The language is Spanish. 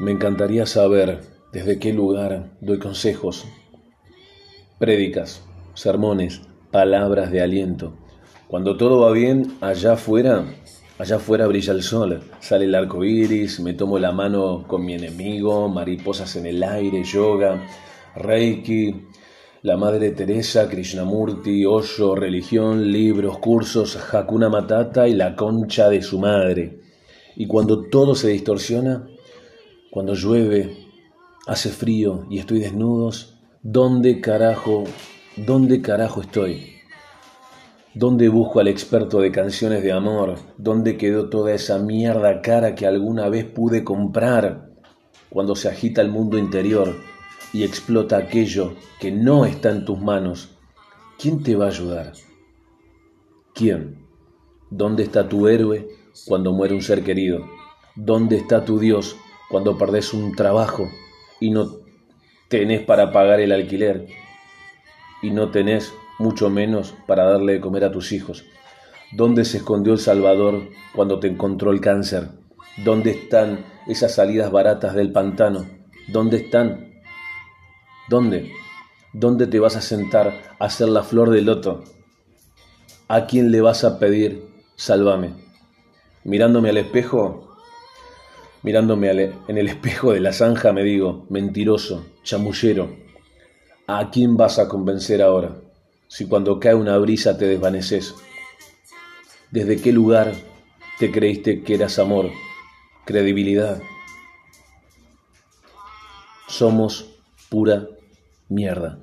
Me encantaría saber desde qué lugar doy consejos, prédicas, sermones, palabras de aliento. Cuando todo va bien, allá afuera, allá afuera brilla el sol, sale el arco iris, me tomo la mano con mi enemigo, mariposas en el aire, yoga, reiki, la Madre Teresa, Krishnamurti, Osho, religión, libros, cursos, Hakuna Matata y la concha de su madre. Y cuando todo se distorsiona, cuando llueve, hace frío y estoy desnudos, ¿dónde carajo, dónde carajo estoy? ¿Dónde busco al experto de canciones de amor? ¿Dónde quedó toda esa mierda cara que alguna vez pude comprar? Cuando se agita el mundo interior y explota aquello que no está en tus manos, ¿quién te va a ayudar? ¿Quién? ¿Dónde está tu héroe cuando muere un ser querido? ¿Dónde está tu Dios cuando perdés un trabajo y no tenés para pagar el alquiler y no tenés mucho menos para darle de comer a tus hijos. ¿Dónde se escondió el Salvador cuando te encontró el cáncer? ¿Dónde están esas salidas baratas del pantano? ¿Dónde están? ¿Dónde? ¿Dónde te vas a sentar a hacer la flor de loto? ¿A quién le vas a pedir, sálvame? Mirándome al espejo, Mirándome en el espejo de la zanja me digo, mentiroso, chamullero, ¿a quién vas a convencer ahora? Si cuando cae una brisa te desvaneces. ¿Desde qué lugar te creíste que eras amor, credibilidad? Somos pura mierda.